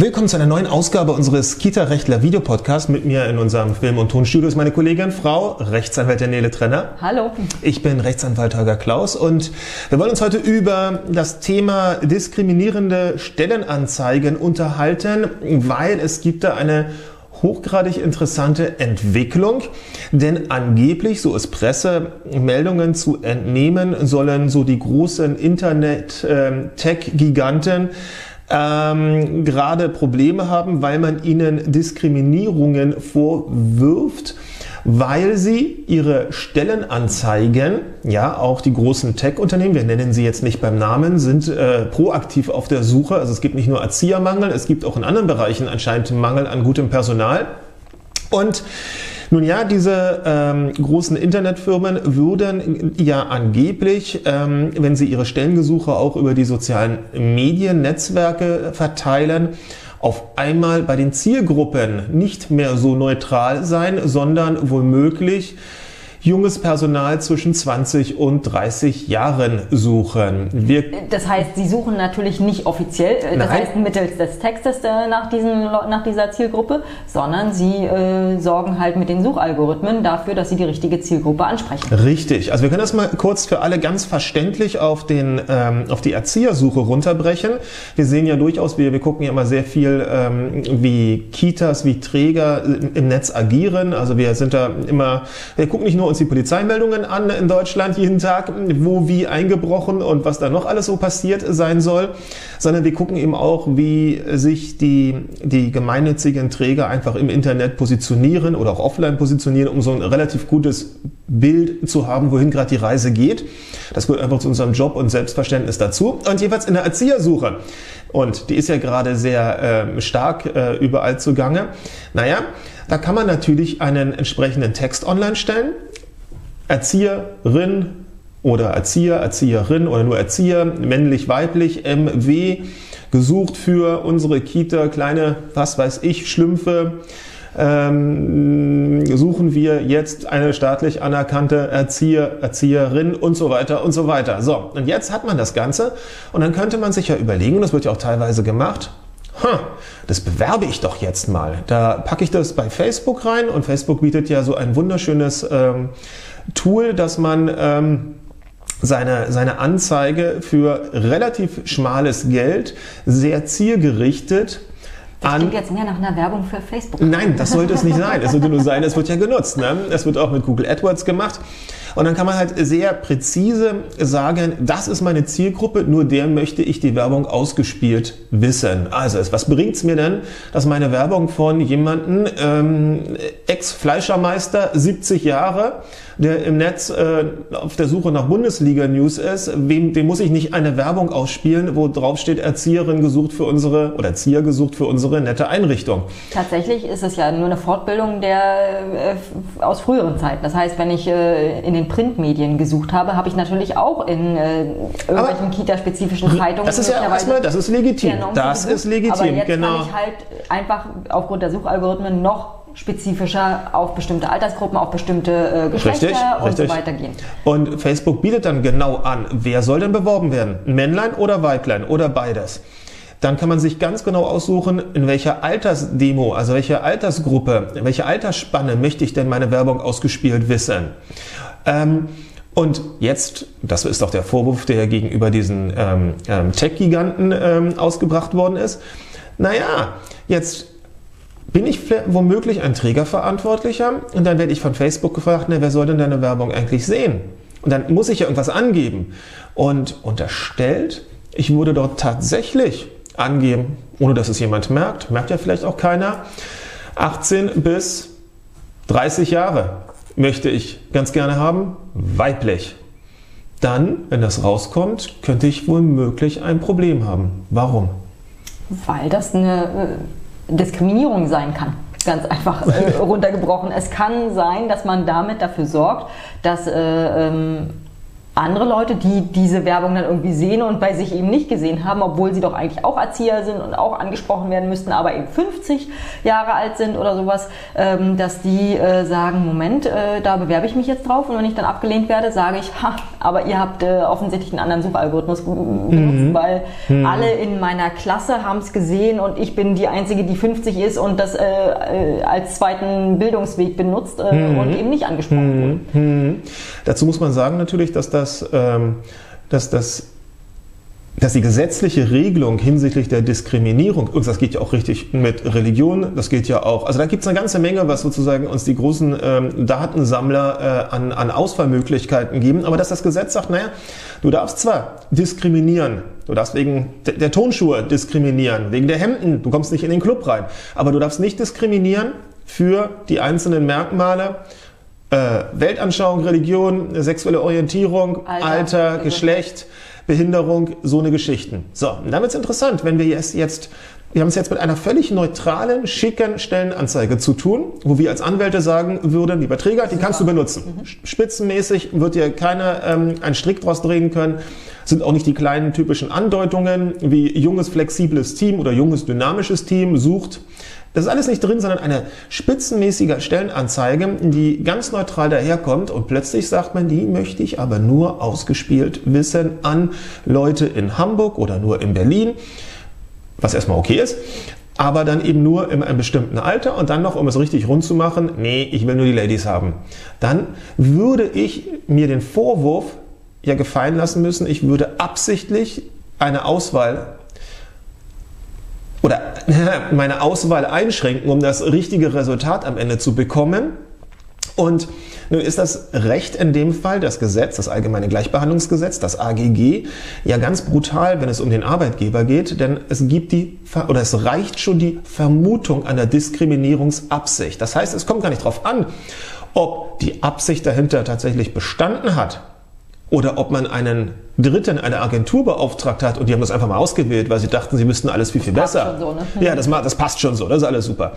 Willkommen zu einer neuen Ausgabe unseres Kita-Rechtler Videopodcasts. Mit mir in unserem Film- und Tonstudio ist meine Kollegin, Frau Rechtsanwältin Nele Trenner. Hallo. Ich bin Rechtsanwalt Holger Klaus und wir wollen uns heute über das Thema diskriminierende Stellenanzeigen unterhalten, weil es gibt da eine hochgradig interessante Entwicklung, denn angeblich, so ist Pressemeldungen zu entnehmen, sollen so die großen Internet-Tech-Giganten ähm, gerade Probleme haben, weil man ihnen Diskriminierungen vorwirft weil sie ihre Stellenanzeigen, ja, auch die großen Tech-Unternehmen, wir nennen sie jetzt nicht beim Namen, sind äh, proaktiv auf der Suche. Also es gibt nicht nur Erziehermangel, es gibt auch in anderen Bereichen anscheinend Mangel an gutem Personal. Und nun ja, diese ähm, großen Internetfirmen würden ja angeblich, ähm, wenn sie ihre Stellengesuche auch über die sozialen Mediennetzwerke verteilen, auf einmal bei den Zielgruppen nicht mehr so neutral sein, sondern womöglich junges Personal zwischen 20 und 30 Jahren suchen. Wir das heißt, Sie suchen natürlich nicht offiziell, äh, das Nein. heißt mittels des Textes äh, nach, diesen, nach dieser Zielgruppe, sondern Sie äh, sorgen halt mit den Suchalgorithmen dafür, dass Sie die richtige Zielgruppe ansprechen. Richtig. Also wir können das mal kurz für alle ganz verständlich auf, den, ähm, auf die Erziehersuche runterbrechen. Wir sehen ja durchaus, wir, wir gucken ja immer sehr viel, ähm, wie Kitas, wie Träger im Netz agieren. Also wir sind da immer, wir gucken nicht nur uns die Polizeimeldungen an in Deutschland jeden Tag, wo wie eingebrochen und was da noch alles so passiert sein soll, sondern wir gucken eben auch, wie sich die, die gemeinnützigen Träger einfach im Internet positionieren oder auch offline positionieren, um so ein relativ gutes Bild zu haben, wohin gerade die Reise geht. Das gehört einfach zu unserem Job und Selbstverständnis dazu. Und jeweils in der Erziehersuche. Und die ist ja gerade sehr äh, stark äh, überall zugange. Naja, da kann man natürlich einen entsprechenden Text online stellen Erzieherin oder Erzieher, Erzieherin oder nur Erzieher, männlich, weiblich, MW, gesucht für unsere Kita, kleine, was weiß ich, Schlümpfe. Ähm, suchen wir jetzt eine staatlich anerkannte Erzieher, Erzieherin und so weiter und so weiter. So, und jetzt hat man das Ganze und dann könnte man sich ja überlegen, und das wird ja auch teilweise gemacht, huh, das bewerbe ich doch jetzt mal. Da packe ich das bei Facebook rein und Facebook bietet ja so ein wunderschönes ähm, Tool, dass man ähm, seine, seine Anzeige für relativ schmales Geld sehr zielgerichtet das klingt jetzt mehr nach einer Werbung für Facebook. Nein, das sollte es nicht sein. Es sollte nur sein, es wird ja genutzt. Ne? Es wird auch mit Google AdWords gemacht. Und dann kann man halt sehr präzise sagen, das ist meine Zielgruppe, nur der möchte ich die Werbung ausgespielt wissen. Also, was bringt es mir denn, dass meine Werbung von jemandem, ähm, Ex-Fleischermeister, 70 Jahre, der im Netz äh, auf der Suche nach Bundesliga-News ist, wem, dem muss ich nicht eine Werbung ausspielen, wo drauf steht, Erzieherin gesucht für unsere, oder Erzieher gesucht für unsere nette Einrichtung. Tatsächlich ist es ja nur eine Fortbildung der, äh, aus früheren Zeiten. Das heißt, wenn ich äh, in den Printmedien gesucht habe, habe ich natürlich auch in äh, irgendwelchen Kita-spezifischen Zeitungen. Das ist ja erstmal, das ist legitim. Das ist legitim, aber jetzt genau. kann ich halt einfach aufgrund der Suchalgorithmen noch spezifischer auf bestimmte Altersgruppen, auf bestimmte äh, Geschlechter richtig, und richtig. so weiter gehen. Und Facebook bietet dann genau an, wer soll denn beworben werden? Männlein oder Weiblein oder beides? Dann kann man sich ganz genau aussuchen, in welcher Altersdemo, also welche Altersgruppe, in welcher Altersspanne möchte ich denn meine Werbung ausgespielt wissen. Ähm, und jetzt, das ist doch der Vorwurf, der gegenüber diesen ähm, ähm, Tech-Giganten ähm, ausgebracht worden ist. Naja, jetzt bin ich womöglich ein Trägerverantwortlicher und dann werde ich von Facebook gefragt, na, wer soll denn deine Werbung eigentlich sehen? Und dann muss ich ja irgendwas angeben. Und unterstellt, ich würde dort tatsächlich angeben, ohne dass es jemand merkt, merkt ja vielleicht auch keiner, 18 bis 30 Jahre möchte ich ganz gerne haben, weiblich. Dann, wenn das rauskommt, könnte ich womöglich ein Problem haben. Warum? Weil das eine äh, Diskriminierung sein kann ganz einfach äh, runtergebrochen. Es kann sein, dass man damit dafür sorgt, dass äh, ähm, andere Leute, die diese Werbung dann irgendwie sehen und bei sich eben nicht gesehen haben, obwohl sie doch eigentlich auch Erzieher sind und auch angesprochen werden müssten, aber eben 50 Jahre alt sind oder sowas, ähm, dass die äh, sagen, Moment, äh, da bewerbe ich mich jetzt drauf und wenn ich dann abgelehnt werde, sage ich, ha, aber ihr habt äh, offensichtlich einen anderen Suchalgorithmus benutzt, mhm. weil mhm. alle in meiner Klasse haben es gesehen und ich bin die Einzige, die 50 ist und das als zweiten Bildungsweg benutzt mhm. und eben nicht angesprochen wurde. Mhm. Dazu muss man sagen natürlich, dass das dass, ähm, dass, dass, dass die gesetzliche Regelung hinsichtlich der Diskriminierung, das geht ja auch richtig mit Religion, das geht ja auch, also da gibt es eine ganze Menge, was sozusagen uns die großen ähm, Datensammler äh, an, an Auswahlmöglichkeiten geben, aber dass das Gesetz sagt, naja, du darfst zwar diskriminieren, du darfst wegen der Tonschuhe diskriminieren, wegen der Hemden, du kommst nicht in den Club rein, aber du darfst nicht diskriminieren für die einzelnen Merkmale, äh, Weltanschauung, Religion, sexuelle Orientierung, Alter, Alter Geschlecht, Behinderung, so eine Geschichten. So, und dann wird es interessant, wenn wir jetzt, jetzt wir haben es jetzt mit einer völlig neutralen, schicken Stellenanzeige zu tun, wo wir als Anwälte sagen würden, lieber Träger, die kannst du benutzen. Mhm. Spitzenmäßig wird dir keiner ähm, einen Strick draus drehen können. Sind auch nicht die kleinen typischen Andeutungen wie junges, flexibles Team oder junges, dynamisches Team sucht. Das ist alles nicht drin, sondern eine spitzenmäßige Stellenanzeige, die ganz neutral daherkommt und plötzlich sagt man, die möchte ich aber nur ausgespielt wissen an Leute in Hamburg oder nur in Berlin, was erstmal okay ist, aber dann eben nur in einem bestimmten Alter und dann noch, um es richtig rund zu machen, nee, ich will nur die Ladies haben. Dann würde ich mir den Vorwurf ja gefallen lassen müssen, ich würde absichtlich eine Auswahl oder meine Auswahl einschränken, um das richtige Resultat am Ende zu bekommen. Und nun ist das Recht in dem Fall, das Gesetz, das Allgemeine Gleichbehandlungsgesetz, das AGG, ja ganz brutal, wenn es um den Arbeitgeber geht, denn es gibt die, oder es reicht schon die Vermutung einer Diskriminierungsabsicht. Das heißt, es kommt gar nicht darauf an, ob die Absicht dahinter tatsächlich bestanden hat oder ob man einen Dritten, eine Agentur beauftragt hat und die haben das einfach mal ausgewählt, weil sie dachten, sie müssten alles viel, viel das besser. So, ne? Ja, das, das passt schon so, das ist alles super.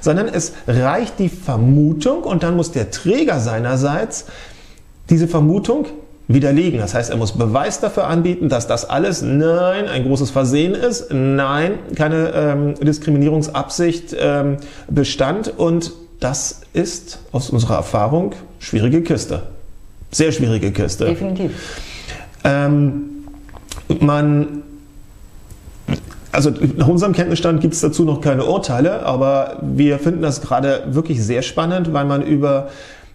Sondern es reicht die Vermutung und dann muss der Träger seinerseits diese Vermutung widerlegen. Das heißt, er muss Beweis dafür anbieten, dass das alles nein, ein großes Versehen ist, nein, keine ähm, Diskriminierungsabsicht ähm, bestand und das ist aus unserer Erfahrung schwierige Kiste. Sehr schwierige Kiste. Definitiv. Ähm, man also nach unserem Kenntnisstand gibt es dazu noch keine Urteile, aber wir finden das gerade wirklich sehr spannend, weil man über,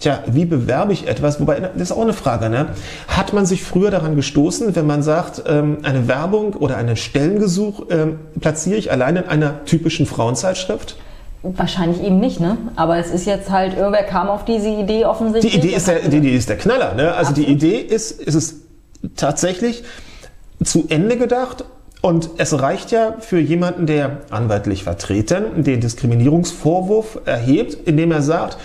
tja, wie bewerbe ich etwas, wobei, das ist auch eine Frage, ne? Hat man sich früher daran gestoßen, wenn man sagt, ähm, eine Werbung oder einen Stellengesuch ähm, platziere ich allein in einer typischen Frauenzeitschrift? Wahrscheinlich eben nicht, ne? Aber es ist jetzt halt, irgendwer kam auf diese Idee offensichtlich. Die Idee ist der, die Idee ist der Knaller, ne? Also Absolut. die Idee ist, ist es tatsächlich zu Ende gedacht und es reicht ja für jemanden, der anwaltlich vertreten den Diskriminierungsvorwurf erhebt, indem er sagt,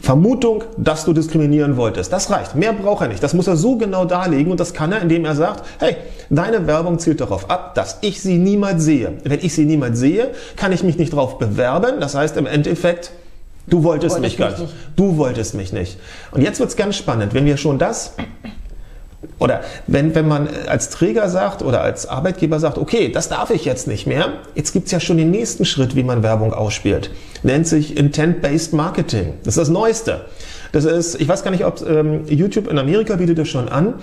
Vermutung, dass du diskriminieren wolltest. Das reicht. Mehr braucht er nicht. Das muss er so genau darlegen und das kann er, indem er sagt, hey, deine Werbung zielt darauf ab, dass ich sie niemals sehe. Wenn ich sie niemals sehe, kann ich mich nicht darauf bewerben. Das heißt im Endeffekt, du wolltest Wollte mich gar nicht. nicht. Du wolltest mich nicht. Und jetzt wird's ganz spannend, wenn wir schon das oder wenn, wenn man als Träger sagt oder als Arbeitgeber sagt, okay, das darf ich jetzt nicht mehr, jetzt gibt's ja schon den nächsten Schritt, wie man Werbung ausspielt. Nennt sich Intent-Based Marketing. Das ist das Neueste. Das ist, ich weiß gar nicht, ob ähm, YouTube in Amerika bietet das schon an.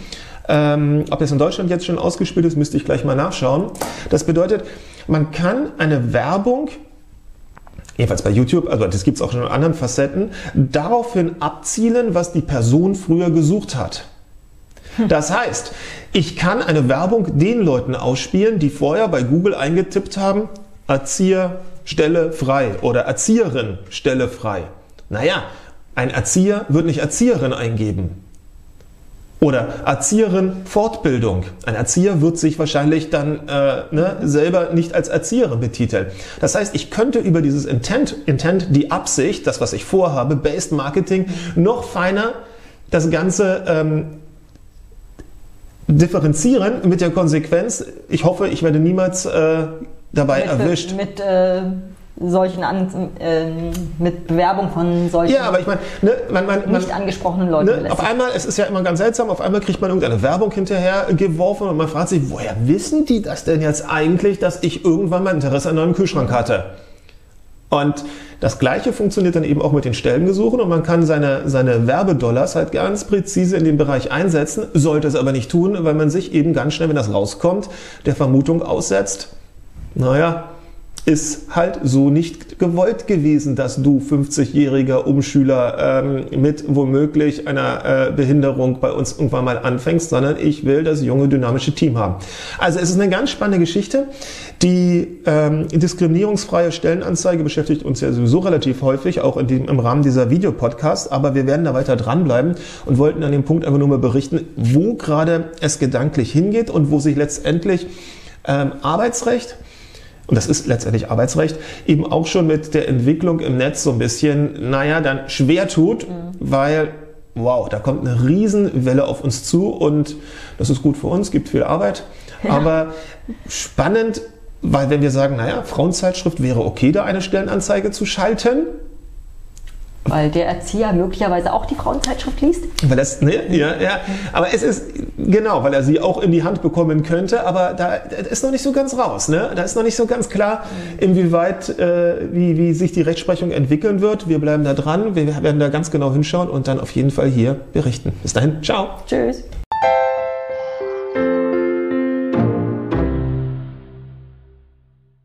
Ähm, ob das in Deutschland jetzt schon ausgespielt ist, müsste ich gleich mal nachschauen. Das bedeutet, man kann eine Werbung jedenfalls bei YouTube, also das gibt's auch schon in anderen Facetten, daraufhin abzielen, was die Person früher gesucht hat. Das heißt, ich kann eine Werbung den Leuten ausspielen, die vorher bei Google eingetippt haben, Erzieher, Stelle frei oder Erzieherin, Stelle frei. Naja, ein Erzieher wird nicht Erzieherin eingeben. Oder Erzieherin Fortbildung. Ein Erzieher wird sich wahrscheinlich dann äh, ne, selber nicht als Erzieherin betiteln. Das heißt, ich könnte über dieses Intent, Intent, die Absicht, das was ich vorhabe, Based Marketing, noch feiner das Ganze ähm, differenzieren mit der Konsequenz, ich hoffe, ich werde niemals äh, dabei mit, erwischt. Mit äh, solchen an, äh, mit Bewerbung von solchen ja, aber ich meine, ne, man, man, nicht man, angesprochenen Leuten. Ne, auf einmal, es ist ja immer ganz seltsam, auf einmal kriegt man irgendeine Werbung hinterher geworfen und man fragt sich, woher wissen die das denn jetzt eigentlich, dass ich irgendwann mal Interesse an einem Kühlschrank hatte? Und das Gleiche funktioniert dann eben auch mit den Stellengesuchen und man kann seine, seine Werbedollars halt ganz präzise in den Bereich einsetzen, sollte es aber nicht tun, weil man sich eben ganz schnell, wenn das rauskommt, der Vermutung aussetzt, naja, ist halt so nicht gewollt gewesen, dass du 50-jähriger Umschüler ähm, mit womöglich einer äh, Behinderung bei uns irgendwann mal anfängst, sondern ich will das junge, dynamische Team haben. Also es ist eine ganz spannende Geschichte. Die ähm, diskriminierungsfreie Stellenanzeige beschäftigt uns ja sowieso relativ häufig, auch in dem, im Rahmen dieser Videopodcast, aber wir werden da weiter dranbleiben und wollten an dem Punkt einfach nur mal berichten, wo gerade es gedanklich hingeht und wo sich letztendlich ähm, Arbeitsrecht, und das ist letztendlich Arbeitsrecht, eben auch schon mit der Entwicklung im Netz so ein bisschen, naja, dann schwer tut, mhm. weil, wow, da kommt eine Riesenwelle auf uns zu und das ist gut für uns, gibt viel Arbeit. Ja. Aber spannend, weil wenn wir sagen, naja, Frauenzeitschrift wäre okay, da eine Stellenanzeige zu schalten, weil der Erzieher möglicherweise auch die Frauenzeitschrift liest? Weil das, ne, ja, ja. Aber es ist, genau, weil er sie auch in die Hand bekommen könnte, aber da ist noch nicht so ganz raus, ne? Da ist noch nicht so ganz klar, inwieweit, äh, wie, wie sich die Rechtsprechung entwickeln wird. Wir bleiben da dran, wir werden da ganz genau hinschauen und dann auf jeden Fall hier berichten. Bis dahin, ciao. Tschüss.